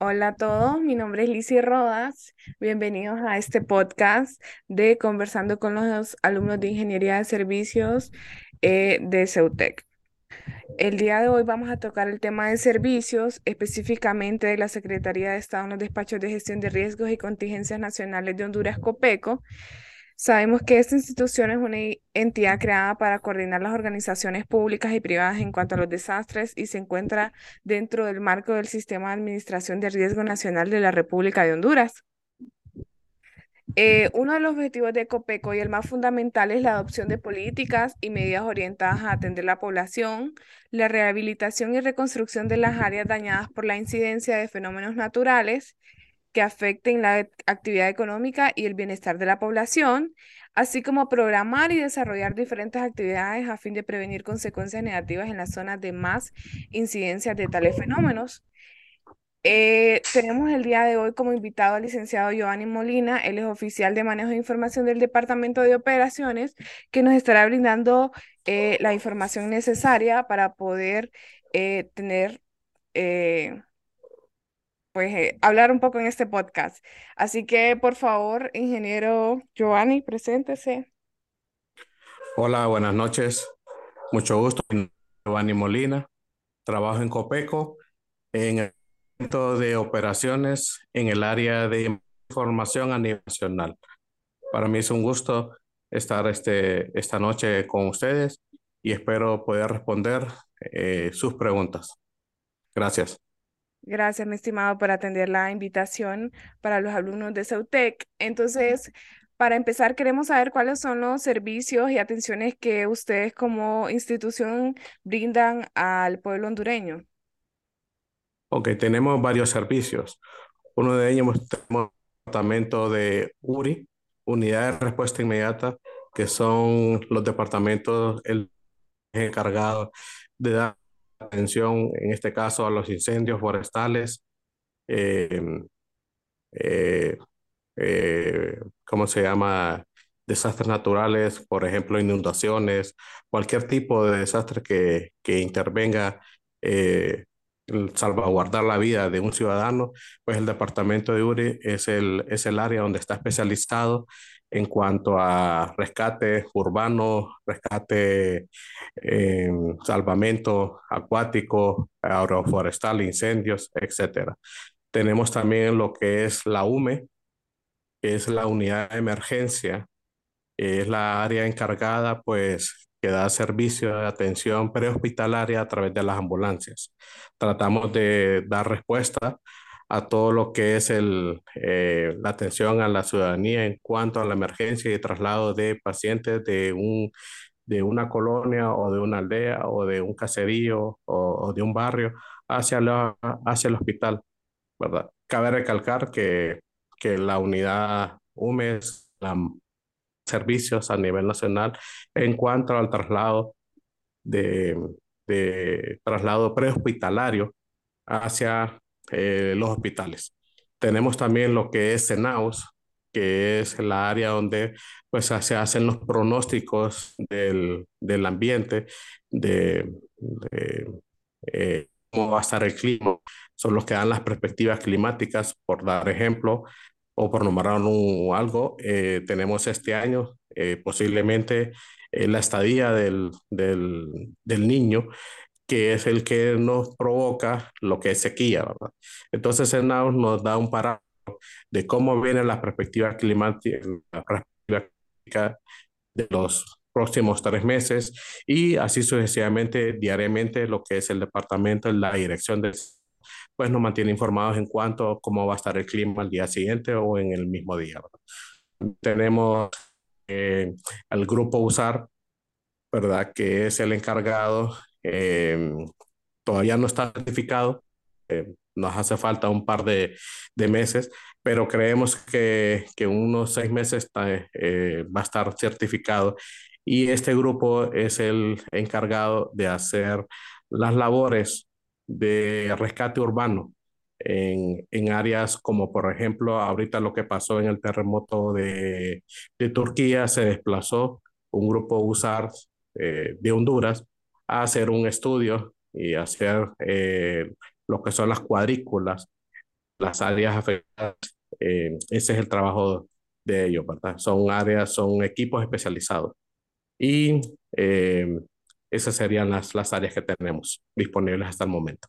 Hola a todos, mi nombre es Lizy Rodas. Bienvenidos a este podcast de Conversando con los alumnos de Ingeniería de Servicios eh, de CEUTEC. El día de hoy vamos a tocar el tema de servicios, específicamente de la Secretaría de Estado en los despachos de gestión de riesgos y contingencias nacionales de Honduras, COPECO, Sabemos que esta institución es una entidad creada para coordinar las organizaciones públicas y privadas en cuanto a los desastres y se encuentra dentro del marco del Sistema de Administración de Riesgo Nacional de la República de Honduras. Eh, uno de los objetivos de COPECO y el más fundamental es la adopción de políticas y medidas orientadas a atender la población, la rehabilitación y reconstrucción de las áreas dañadas por la incidencia de fenómenos naturales que afecten la actividad económica y el bienestar de la población, así como programar y desarrollar diferentes actividades a fin de prevenir consecuencias negativas en las zonas de más incidencias de tales fenómenos. Eh, tenemos el día de hoy como invitado al licenciado Giovanni Molina, él es oficial de manejo de información del Departamento de Operaciones, que nos estará brindando eh, la información necesaria para poder eh, tener pues eh, hablar un poco en este podcast. Así que, por favor, ingeniero Giovanni, preséntese. Hola, buenas noches. Mucho gusto. Giovanni Molina. Trabajo en Copeco en el centro de operaciones en el área de información a nivel nacional. Para mí es un gusto estar este, esta noche con ustedes y espero poder responder eh, sus preguntas. Gracias. Gracias, mi estimado, por atender la invitación para los alumnos de CEUTEC. Entonces, para empezar, queremos saber cuáles son los servicios y atenciones que ustedes como institución brindan al pueblo hondureño. Ok, tenemos varios servicios. Uno de ellos tenemos el departamento de URI, Unidad de Respuesta Inmediata, que son los departamentos encargados de dar atención, en este caso, a los incendios forestales, eh, eh, eh, ¿cómo se llama? Desastres naturales, por ejemplo, inundaciones, cualquier tipo de desastre que, que intervenga salvaguardar la vida de un ciudadano, pues el departamento de URI es el, es el área donde está especializado en cuanto a rescate urbano, rescate, eh, salvamento acuático, agroforestal, incendios, etc. Tenemos también lo que es la UME, que es la unidad de emergencia, es la área encargada, pues, que da servicio de atención prehospitalaria a través de las ambulancias. Tratamos de dar respuesta a todo lo que es el, eh, la atención a la ciudadanía en cuanto a la emergencia y traslado de pacientes de, un, de una colonia o de una aldea o de un caserío o, de un barrio hacia, la, hacia el hospital, ¿verdad? Cabe recalcar que, que la unidad UMES, la servicios a nivel nacional en cuanto al traslado de, de traslado prehospitalario hacia eh, los hospitales. Tenemos también lo que es CENAUS, que es la área donde pues, se hacen los pronósticos del, del ambiente, de, eh, cómo va a estar el clima, son los que dan las perspectivas climáticas, por dar ejemplo, o por nombrar un, algo, eh, tenemos este año posiblemente la estadía del, del, del niño que es el que nos provoca lo que es sequía, ¿verdad? Entonces, el NAUS nos da un parámetro de cómo viene la perspectiva climática, de los próximos tres meses y así sucesivamente, diariamente, lo que es el departamento, la dirección de pues nos mantiene informados en cuanto a cómo va a estar el clima al día siguiente o en el mismo día. Tenemos eh, al grupo USAR, ¿verdad? Que es el encargado Em, todavía no está certificado, eh, nos hace falta un par de, de meses, pero creemos que, que unos seis meses está, eh, va a estar certificado. Y este grupo es el encargado de hacer las labores de rescate urbano en, en, áreas como por ejemplo ahorita lo que pasó en el terremoto de, de Turquía, se desplazó un grupo USAR eh, de Honduras a hacer un estudio y hacer eh, lo que son las cuadrículas las áreas afectadas, eh, ese es el trabajo de ellos, ¿verdad? Son áreas, son equipos especializados. Y eh, esas serían las, las áreas que tenemos disponibles hasta el momento.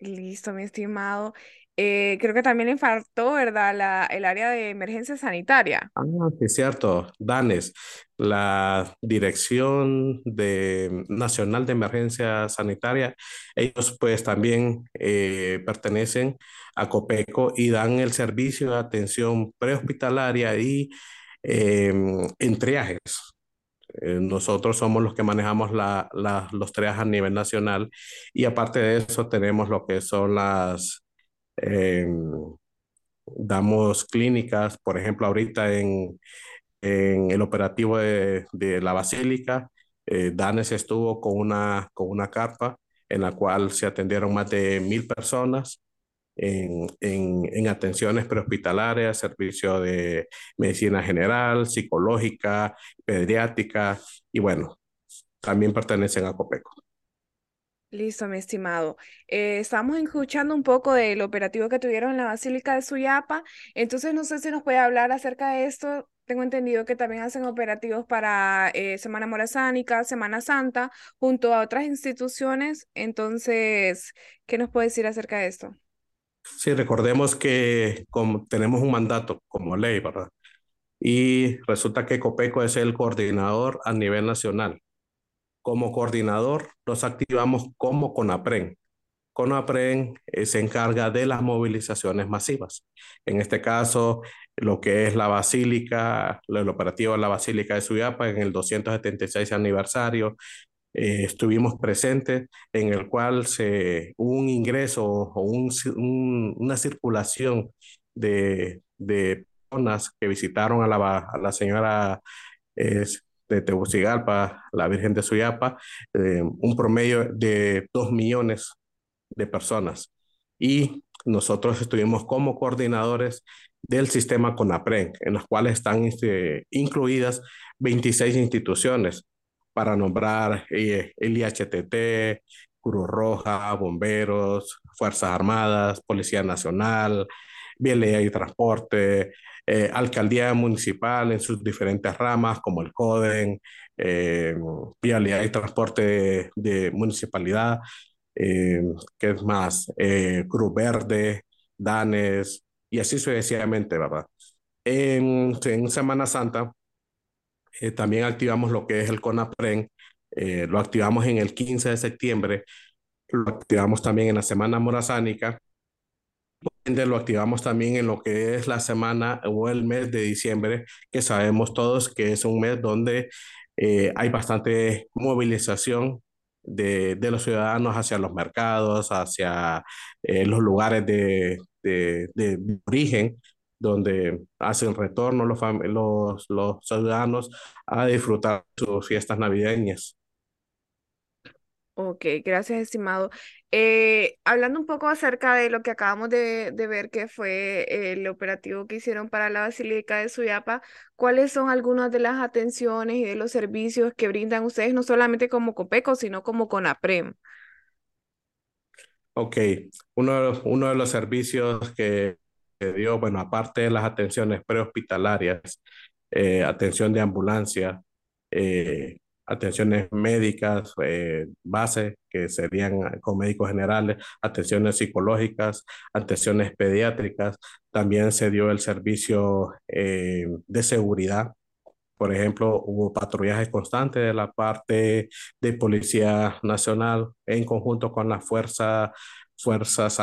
Listo, mi estimado. Eh, creo que también le faltó, ¿verdad? La, el área de emergencia sanitaria. Ah, sí, cierto. DANES, la Dirección de, Nacional de Emergencia Sanitaria, ellos pues también eh, pertenecen a COPECO y dan el servicio de atención prehospitalaria y eh, en triajes. Eh, nosotros somos los que manejamos la, la, los triajes a nivel nacional y aparte de eso tenemos lo que son las damos clínicas, por ejemplo, ahorita en, en el operativo de, de la Basílica, eh, Danes estuvo con una, con una carpa en la cual se atendieron más de mil personas en, en, en atenciones prehospitalarias, servicio de medicina general, psicológica, pediátrica y bueno, también pertenecen a COPECO. Listo, mi estimado. Eh, estamos escuchando un poco del operativo que tuvieron en la Basílica de Suyapa, entonces no sé si nos puede hablar acerca de esto. Tengo entendido que también hacen operativos para eh, Semana Morazánica, Semana Santa, junto a otras instituciones. Entonces, ¿qué nos puede decir acerca de esto? Sí, recordemos que como tenemos un mandato como ley, ¿verdad? Y resulta que COPECO es el coordinador a nivel nacional como coordinador nos activamos como CONAPREN. CONAPREN eh, se encarga de las movilizaciones masivas. En este caso, lo que es la Basílica, el operativo de la Basílica de Suyapa en el 276 aniversario, eh, estuvimos presentes en el cual se, un ingreso o un, un, una circulación de, de, personas que visitaron a la, señora eh, de Tegucigalpa, la Virgen de Suyapa, eh, un promedio de dos millones de personas. Y nosotros estuvimos como coordinadores del sistema CONAPREN, en los cuales están este, incluidas 26 instituciones para nombrar eh, el IHTT, Cruz Roja, Bomberos, Fuerzas Armadas, Policía Nacional, Vialidad y Transporte, eh, alcaldía municipal en sus diferentes ramas, como el CODEN, eh, vialidad y transporte de, municipalidad, eh, ¿qué es más? Eh, Cruz Verde, DANES, y así sucesivamente, ¿verdad? En, en Semana Santa eh, también activamos lo que es el CONAPREN, eh, lo activamos en el 15 de septiembre, lo activamos también en la Semana Morazánica, lo activamos también en lo que es la semana o el mes de diciembre, que sabemos todos que es un mes donde eh, hay bastante movilización de, de, los ciudadanos hacia los mercados, hacia eh, los lugares de, de, de, origen, donde hacen retorno los, los, los ciudadanos a disfrutar sus fiestas navideñas. Ok, gracias, estimado. Eh, hablando un poco acerca de lo que acabamos de, de, ver, que fue el operativo que hicieron para la Basílica de Suyapa, ¿cuáles son algunas de las atenciones y de los servicios que brindan ustedes, no solamente como COPECO, sino como CONAPREM? Ok, uno, uno de los servicios que, que dio, bueno, aparte de las atenciones prehospitalarias, eh, atención de ambulancia, eh, atenciones médicas, eh, base, que serían con médicos generales, atenciones psicológicas, atenciones pediátricas. También se dio el servicio eh, de seguridad. Por ejemplo, hubo patrullajes constantes de la parte de Policía Nacional en conjunto con las fuerza, fuerzas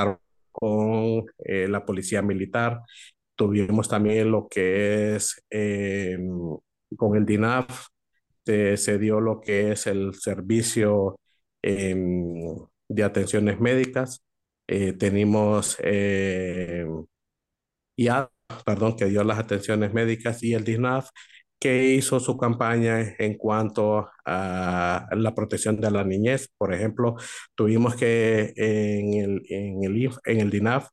con eh, la Policía Militar. Tuvimos también lo que es eh, con el DINAF, se, se dio lo que es el servicio eh, de atenciones médicas. Eh, tenemos eh, ya, perdón, que dio las atenciones médicas y el DINAF que hizo su campaña en cuanto a la protección de la niñez. Por ejemplo, tuvimos que en el, en el, en el DINAF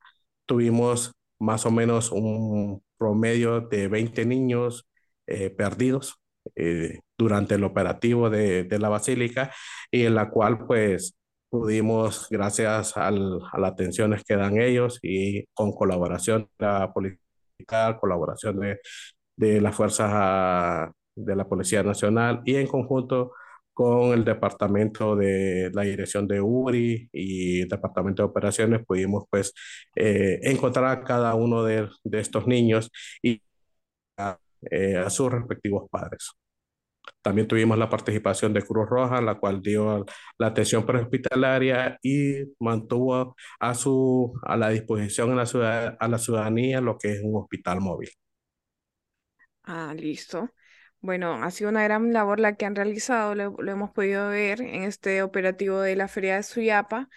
tuvimos más o menos un promedio de 20 niños eh, perdidos eh, durante el operativo de, de, la basílica y en la cual pues pudimos, gracias al, a las atenciones que dan ellos y con colaboración de la política, colaboración de, de las fuerzas a, de la Policía Nacional y en conjunto con el departamento de la dirección de URI y el departamento de operaciones pudimos pues eh, encontrar a cada uno de, de estos niños y eh, a sus respectivos padres. También tuvimos la participación de Cruz Roja, la cual dio la atención prehospitalaria y mantuvo a, su, a la disposición a la, ciudadanía lo que es un hospital móvil. Ah, listo. Bueno, ha sido una gran labor la que han realizado, lo, lo hemos podido ver en este operativo de la Feria de Suyapa.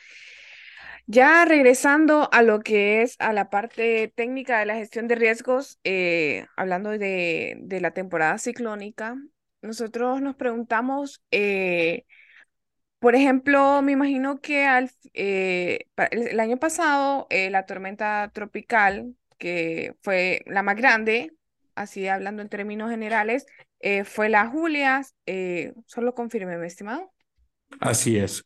Ya regresando a lo que es a la parte técnica de la gestión de riesgos, eh, hablando de, de, la temporada ciclónica, nosotros nos preguntamos, eh, por ejemplo, me imagino que al, eh, el, año pasado la tormenta tropical, que fue la más grande, así hablando en términos generales, fue la Julia, solo confirme, mi estimado. Así es.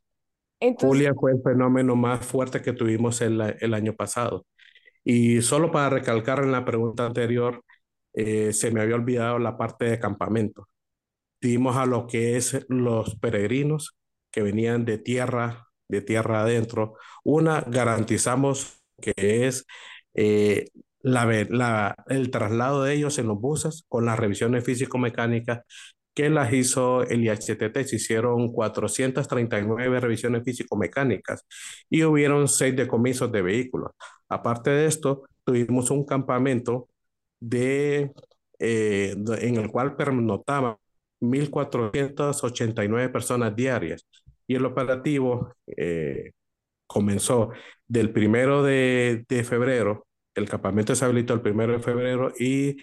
Julia fue el fenómeno más fuerte que tuvimos el, el año pasado. Y solo para recalcar en la pregunta anterior, eh, se me había olvidado la parte de campamento. Dimos a lo que es los peregrinos que venían de tierra, de tierra adentro. Una, garantizamos que es eh, la, el traslado de ellos en los buses con las revisiones físico-mecánicas que las hizo el IHTT. Se hicieron 439 revisiones físico-mecánicas y hubieron seis decomisos de vehículos. Aparte de esto, tuvimos un campamento de, eh, en el cual pernotaban 1.489 personas diarias y el operativo eh, comenzó del primero de, de febrero el campamento se habilitó el primero de febrero y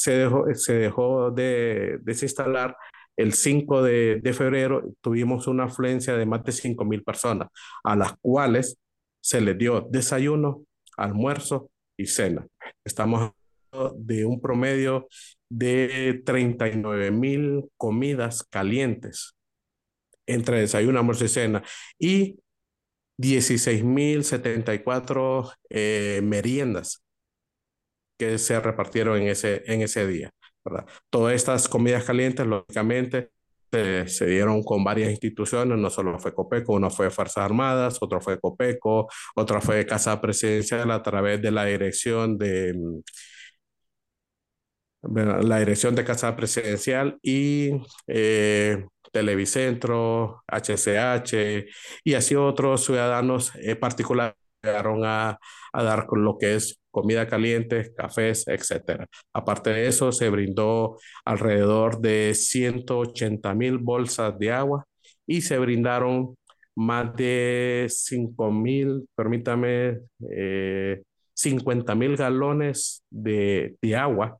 se dejó, se dejó de desinstalar el 5 de, de febrero. Tuvimos una afluencia de más de 5 mil personas, a las cuales se les dio desayuno, almuerzo y cena. Estamos de un promedio de 39 mil comidas calientes entre desayuno, almuerzo y cena. Y 16.074 eh, meriendas que se repartieron en ese, en ese día. ¿verdad? Todas estas comidas calientes, lógicamente, se dieron con varias instituciones, no solo fue Copeco, uno fue Fuerzas Armadas, otro fue Copeco, otra fue Casa Presidencial a través de la dirección de la dirección de Casa Presidencial y eh, Televicentro, HCH y así otros ciudadanos eh, particulares llegaron a, a, dar con lo que es comida caliente, cafés, etc. Aparte de eso, se brindó alrededor de 180 mil bolsas de agua y se brindaron más de 5 mil, permítame, eh, 50 mil galones de, de agua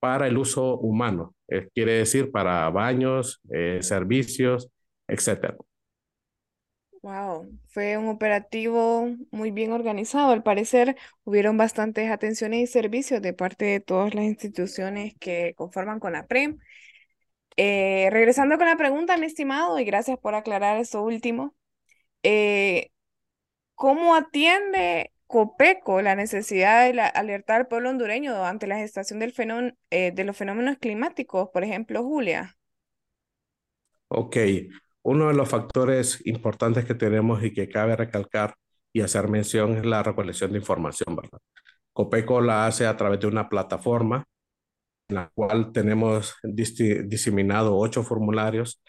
para el uso humano, eh, quiere decir para baños, eh, servicios, etc. Wow, fue un operativo muy bien organizado. Al parecer, hubieron bastantes atenciones y servicios de parte de todas las instituciones que conforman con la PREM. Eh, regresando con la pregunta, mi estimado, y gracias por aclarar esto último. Eh, ¿Cómo atiende Copeco la necesidad de alertar al pueblo hondureño ante la gestación del eh, de los fenómenos climáticos, por ejemplo, Julia? Ok, uno de los factores importantes que tenemos y que cabe recalcar y hacer mención es la recolección de información, ¿verdad? Copeco la hace a través de una plataforma en la cual tenemos diseminado ocho formularios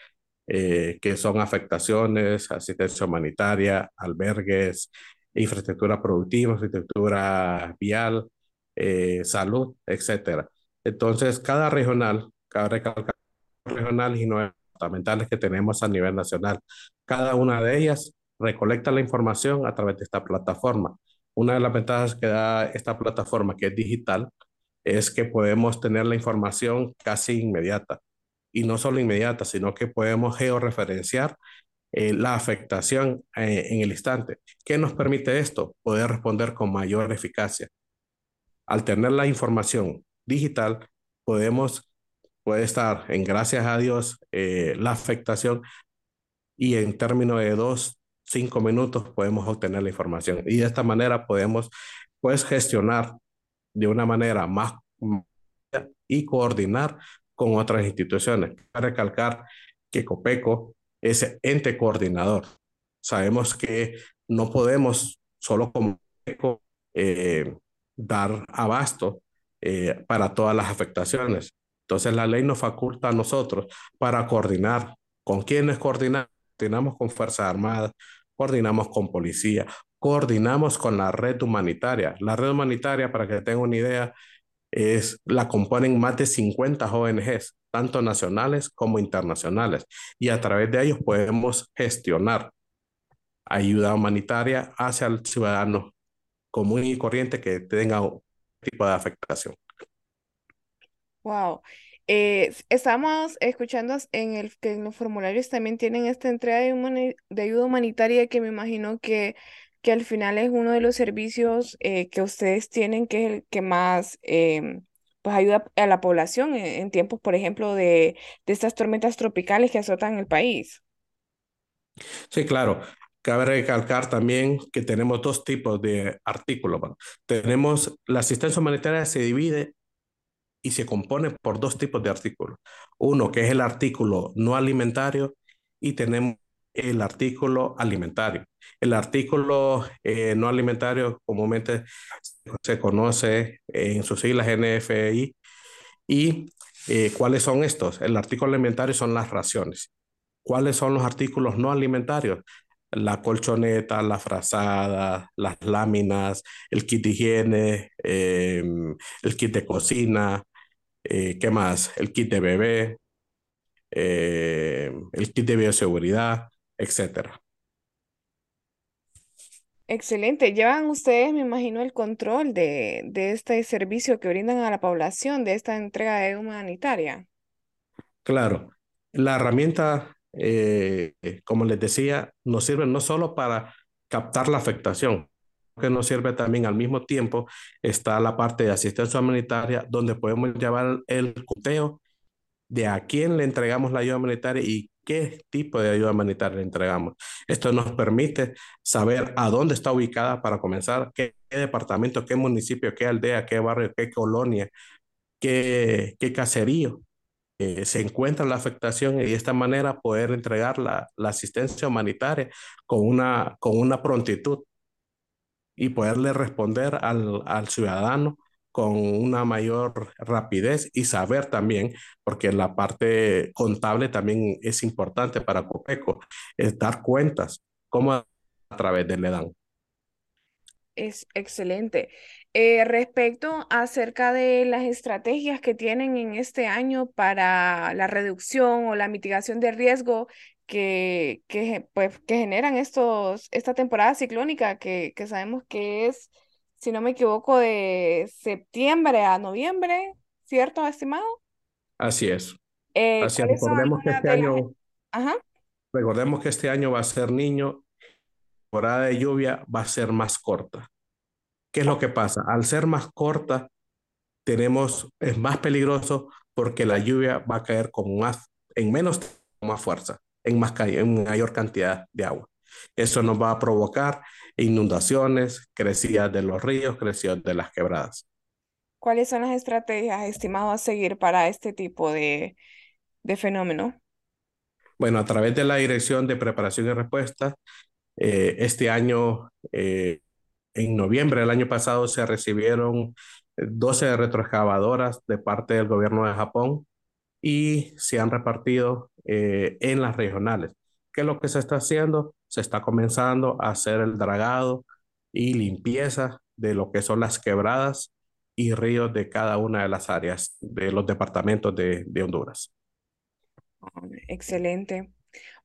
eh, que son afectaciones, asistencia humanitaria, albergues, infraestructura productiva, infraestructura vial, eh, salud, etcétera. Entonces, cada regional, cada recalcar regional y no departamentales que tenemos a nivel nacional, cada una de ellas recolecta la información a través de esta plataforma. Una de las ventajas que da esta plataforma, que es digital, es que podemos tener la información casi inmediata. Y no solo inmediata, sino que podemos georreferenciar eh, la afectación eh, en el instante. ¿Qué nos permite esto? Poder responder con mayor eficacia. Al tener la información digital, podemos, puede estar en gracias a Dios eh, la afectación y en términos de dos, cinco minutos podemos obtener la información y de esta manera podemos pues gestionar de una manera más y coordinar con otras instituciones. Para recalcar que COPECO es ente coordinador. Sabemos que no podemos solo como eh, dar abasto eh, para todas las afectaciones. Entonces la ley nos faculta a nosotros para coordinar. ¿Con quiénes coordinamos? Coordinamos con Fuerzas Armadas, coordinamos con policía, coordinamos con la red humanitaria. La red humanitaria, para que tengan una idea, es, la componen más de 50 ONGs, tanto nacionales como internacionales, y a través de ellos podemos gestionar ayuda humanitaria hacia el ciudadano común y corriente que tenga tipo de afectación. Wow. Eh, estamos escuchando en el que en los formularios también tienen esta entrega de, de ayuda humanitaria que me imagino que que al final es uno de los servicios eh, que ustedes tienen que es el que más em, pues ayuda a la población en, tiempos, por ejemplo, de, de, estas tormentas tropicales que azotan el país. Sí, claro. Cabe recalcar también que tenemos dos tipos de artículos. tenemos la asistencia humanitaria se divide y se compone por dos tipos de artículos. Uno que es el artículo no alimentario y tenemos el artículo alimentario. El artículo eh, no alimentario comúnmente se conoce en sus siglas NFI. ¿Y eh, cuáles son estos? El artículo alimentario son las raciones. ¿Cuáles son los artículos no alimentarios? La colchoneta, la frazada, las láminas, el kit de higiene, em, el kit de cocina, eh, ¿qué más? El kit de bebé, el kit de bioseguridad, etcétera. Excelente. Llevan ustedes, me imagino, el control de, de este servicio que brindan a la población, de esta entrega de humanitaria. Claro, la herramienta, eh, como les decía, nos sirve no solo para captar la afectación, que nos sirve también al mismo tiempo está la parte de asistencia humanitaria, donde podemos llevar el conteo de a quién le entregamos la ayuda humanitaria y qué tipo de ayuda humanitaria le entregamos. Esto nos permite saber a dónde está ubicada para comenzar, qué, departamento, qué municipio, qué aldea, qué barrio, qué colonia, qué, qué caserío eh, se encuentra la afectación y de esta manera poder entregar la, la asistencia humanitaria con una, con una prontitud y poderle responder al, al ciudadano con una mayor rapidez y saber también, porque la parte contable también es importante para Copeco, es dar cuentas, como a través del EDAN. Es excelente. Eh, respecto acerca de las estrategias que tienen en este año para la reducción o la mitigación de riesgo que, que, pues, que generan estos, esta temporada ciclónica que, que sabemos que es si no me equivoco, de septiembre a noviembre, ¿cierto, estimado? Así es. Eh, Así es. Recordemos que este año, recordemos que este año va a ser niño, temporada de lluvia va a ser más corta. ¿Qué es lo que pasa? Al ser más corta, tenemos, es más peligroso porque la lluvia va a caer con más, en menos, con más fuerza, en, más, en mayor cantidad de agua. Eso nos va a provocar inundaciones, crecidas de los ríos, crecidas de las quebradas. ¿Cuáles son las estrategias estimadas a seguir para este tipo de, de fenómeno? Bueno, a través de la Dirección de Preparación y Respuesta, eh, este año, eh, en noviembre del año pasado, se recibieron 12 retroexcavadoras de parte del gobierno de Japón y se han repartido eh, en las regionales. ¿Qué es lo que se está haciendo? Se está comenzando a hacer el dragado y limpieza de lo que son las quebradas y ríos de cada una de las áreas de los departamentos de, de Honduras. Excelente.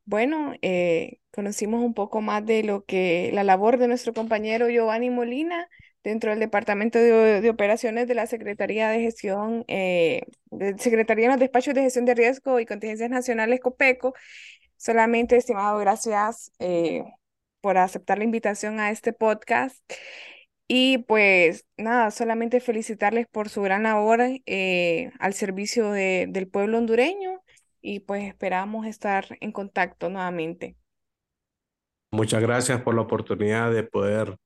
Bueno, eh, conocimos un poco más de lo que la labor de nuestro compañero Giovanni Molina dentro del Departamento de, de Operaciones de la Secretaría de Gestión, eh, de Secretaría de los Despachos de Gestión de Riesgo y Contingencias Nacionales, COPECO, Solamente, estimado, gracias eh, por aceptar la invitación a este podcast. Y pues nada, solamente felicitarles por su gran labor eh, al servicio de, del pueblo hondureño y pues esperamos estar en contacto nuevamente. Muchas gracias por la oportunidad de poder,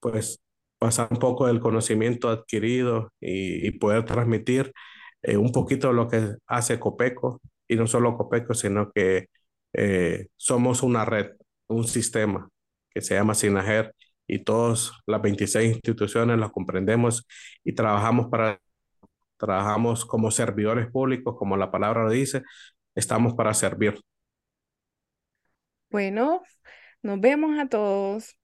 pues, pasar un poco del conocimiento adquirido y, y poder transmitir eh, un poquito de lo que hace Copeco, y no solo Copeco, sino que eh, somos una red, un sistema que se llama Sinajer y todas las 26 instituciones las comprendemos y trabajamos para trabajamos como servidores públicos, como la palabra lo dice, estamos para servir. Bueno, nos vemos a todos.